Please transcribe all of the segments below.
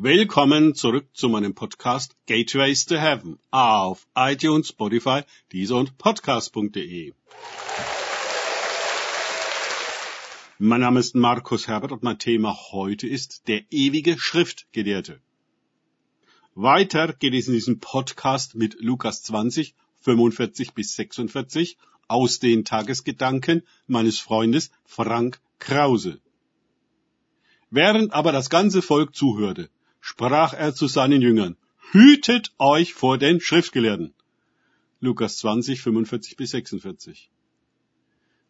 Willkommen zurück zu meinem Podcast Gateways to Heaven auf iTunes, Spotify, Deezer und Podcast.de. Mein Name ist Markus Herbert und mein Thema heute ist der ewige Schriftgelehrte. Weiter geht es in diesem Podcast mit Lukas 20, 45 bis 46 aus den Tagesgedanken meines Freundes Frank Krause. Während aber das ganze Volk zuhörte, sprach er zu seinen Jüngern, Hütet euch vor den Schriftgelehrten. Lukas 20, 45 bis 46.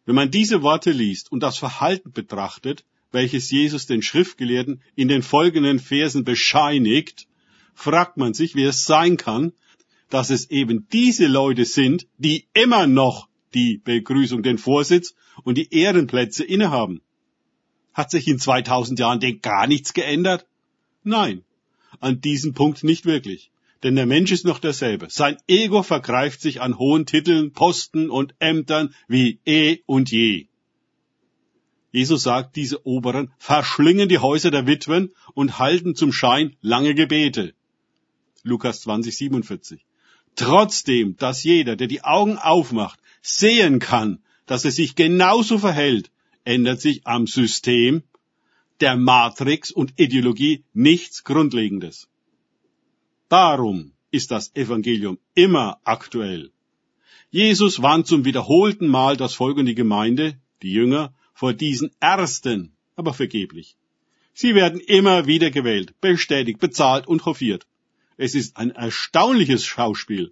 Wenn man diese Worte liest und das Verhalten betrachtet, welches Jesus den Schriftgelehrten in den folgenden Versen bescheinigt, fragt man sich, wie es sein kann, dass es eben diese Leute sind, die immer noch die Begrüßung, den Vorsitz und die Ehrenplätze innehaben. Hat sich in 2000 Jahren denn gar nichts geändert? Nein, an diesem Punkt nicht wirklich. Denn der Mensch ist noch derselbe. Sein Ego vergreift sich an hohen Titeln, Posten und Ämtern wie eh und je. Jesus sagt, diese Oberen verschlingen die Häuser der Witwen und halten zum Schein lange Gebete. Lukas 20, 47. Trotzdem, dass jeder, der die Augen aufmacht, sehen kann, dass er sich genauso verhält, ändert sich am System der Matrix und Ideologie nichts Grundlegendes. Darum ist das Evangelium immer aktuell. Jesus warnt zum wiederholten Mal das Volk und die Gemeinde, die Jünger, vor diesen Ersten, aber vergeblich. Sie werden immer wieder gewählt, bestätigt, bezahlt und hofiert. Es ist ein erstaunliches Schauspiel.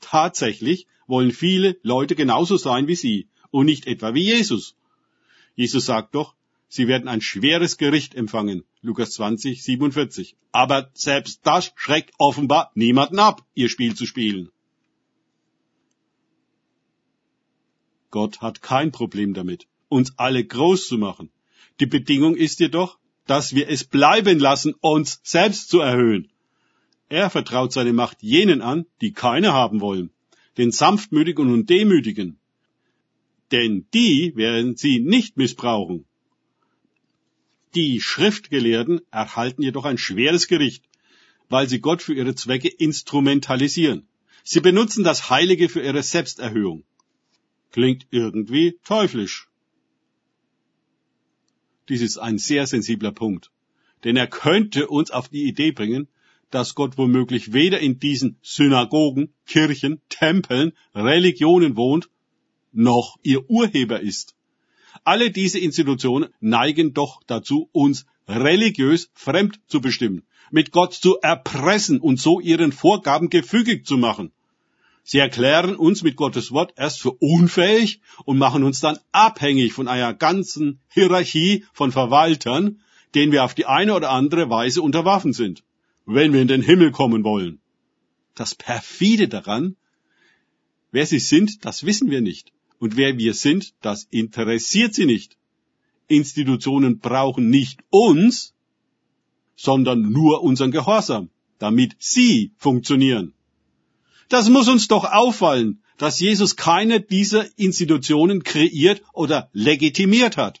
Tatsächlich wollen viele Leute genauso sein wie sie und nicht etwa wie Jesus. Jesus sagt doch, Sie werden ein schweres Gericht empfangen. Lukas 20, 47. Aber selbst das schreckt offenbar niemanden ab, ihr Spiel zu spielen. Gott hat kein Problem damit, uns alle groß zu machen. Die Bedingung ist jedoch, dass wir es bleiben lassen, uns selbst zu erhöhen. Er vertraut seine Macht jenen an, die keine haben wollen, den Sanftmütigen und Demütigen. Denn die werden sie nicht missbrauchen. Die Schriftgelehrten erhalten jedoch ein schweres Gericht, weil sie Gott für ihre Zwecke instrumentalisieren. Sie benutzen das Heilige für ihre Selbsterhöhung. Klingt irgendwie teuflisch. Dies ist ein sehr sensibler Punkt, denn er könnte uns auf die Idee bringen, dass Gott womöglich weder in diesen Synagogen, Kirchen, Tempeln, Religionen wohnt, noch ihr Urheber ist. Alle diese Institutionen neigen doch dazu, uns religiös fremd zu bestimmen, mit Gott zu erpressen und so ihren Vorgaben gefügig zu machen. Sie erklären uns mit Gottes Wort erst für unfähig und machen uns dann abhängig von einer ganzen Hierarchie von Verwaltern, denen wir auf die eine oder andere Weise unterworfen sind, wenn wir in den Himmel kommen wollen. Das perfide daran, wer sie sind, das wissen wir nicht. Und wer wir sind, das interessiert sie nicht. Institutionen brauchen nicht uns, sondern nur unseren Gehorsam, damit sie funktionieren. Das muss uns doch auffallen, dass Jesus keine dieser Institutionen kreiert oder legitimiert hat.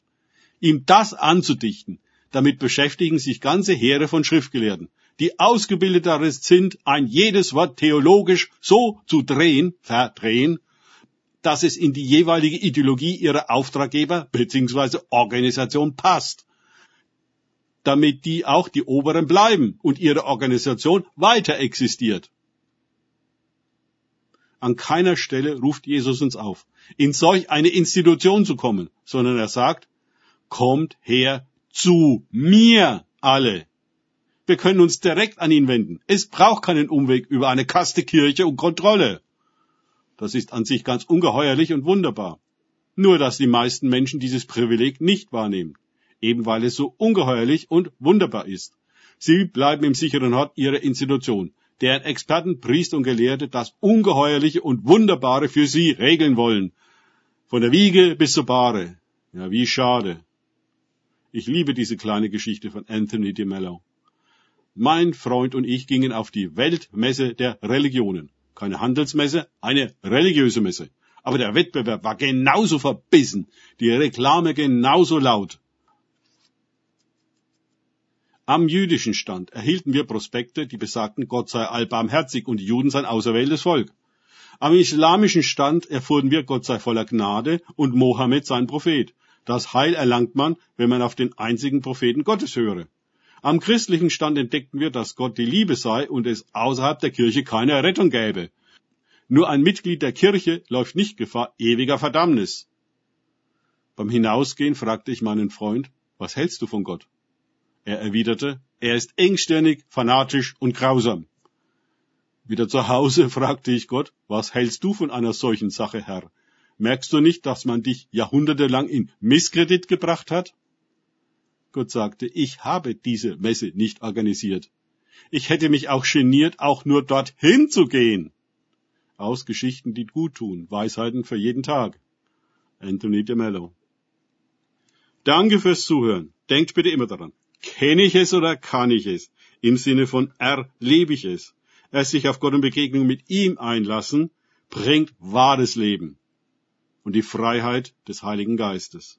Ihm das anzudichten, damit beschäftigen sich ganze Heere von Schriftgelehrten, die ausgebildeter sind, ein jedes Wort theologisch so zu drehen, verdrehen, dass es in die jeweilige Ideologie ihrer Auftraggeber bzw. Organisation passt, damit die auch die Oberen bleiben und ihre Organisation weiter existiert. An keiner Stelle ruft Jesus uns auf, in solch eine Institution zu kommen, sondern er sagt, kommt her zu mir alle. Wir können uns direkt an ihn wenden. Es braucht keinen Umweg über eine Kaste Kirche und Kontrolle. Das ist an sich ganz ungeheuerlich und wunderbar. Nur dass die meisten Menschen dieses Privileg nicht wahrnehmen, eben weil es so ungeheuerlich und wunderbar ist. Sie bleiben im sicheren Ort ihrer Institution, deren Experten, Priester und Gelehrte das Ungeheuerliche und Wunderbare für sie regeln wollen. Von der Wiege bis zur Bahre. Ja, wie schade. Ich liebe diese kleine Geschichte von Anthony de Mello. Mein Freund und ich gingen auf die Weltmesse der Religionen keine Handelsmesse, eine religiöse Messe. Aber der Wettbewerb war genauso verbissen, die Reklame genauso laut. Am jüdischen Stand erhielten wir Prospekte, die besagten, Gott sei allbarmherzig und die Juden sein auserwähltes Volk. Am islamischen Stand erfuhren wir, Gott sei voller Gnade und Mohammed sein Prophet. Das Heil erlangt man, wenn man auf den einzigen Propheten Gottes höre. Am christlichen Stand entdeckten wir, dass Gott die Liebe sei und es außerhalb der Kirche keine Rettung gäbe. Nur ein Mitglied der Kirche läuft nicht Gefahr ewiger Verdammnis. Beim Hinausgehen fragte ich meinen Freund, was hältst du von Gott? Er erwiderte, er ist engstirnig, fanatisch und grausam. Wieder zu Hause fragte ich Gott, was hältst du von einer solchen Sache, Herr? Merkst du nicht, dass man dich jahrhundertelang in Misskredit gebracht hat? Gott sagte, ich habe diese Messe nicht organisiert. Ich hätte mich auch geniert, auch nur dorthin zu gehen. Aus Geschichten, die gut tun, Weisheiten für jeden Tag. Anthony de Mello. Danke fürs Zuhören. Denkt bitte immer daran. Kenne ich es oder kann ich es? Im Sinne von erlebe ich es. Erst sich auf Gott und Begegnung mit ihm einlassen, bringt wahres Leben und die Freiheit des Heiligen Geistes.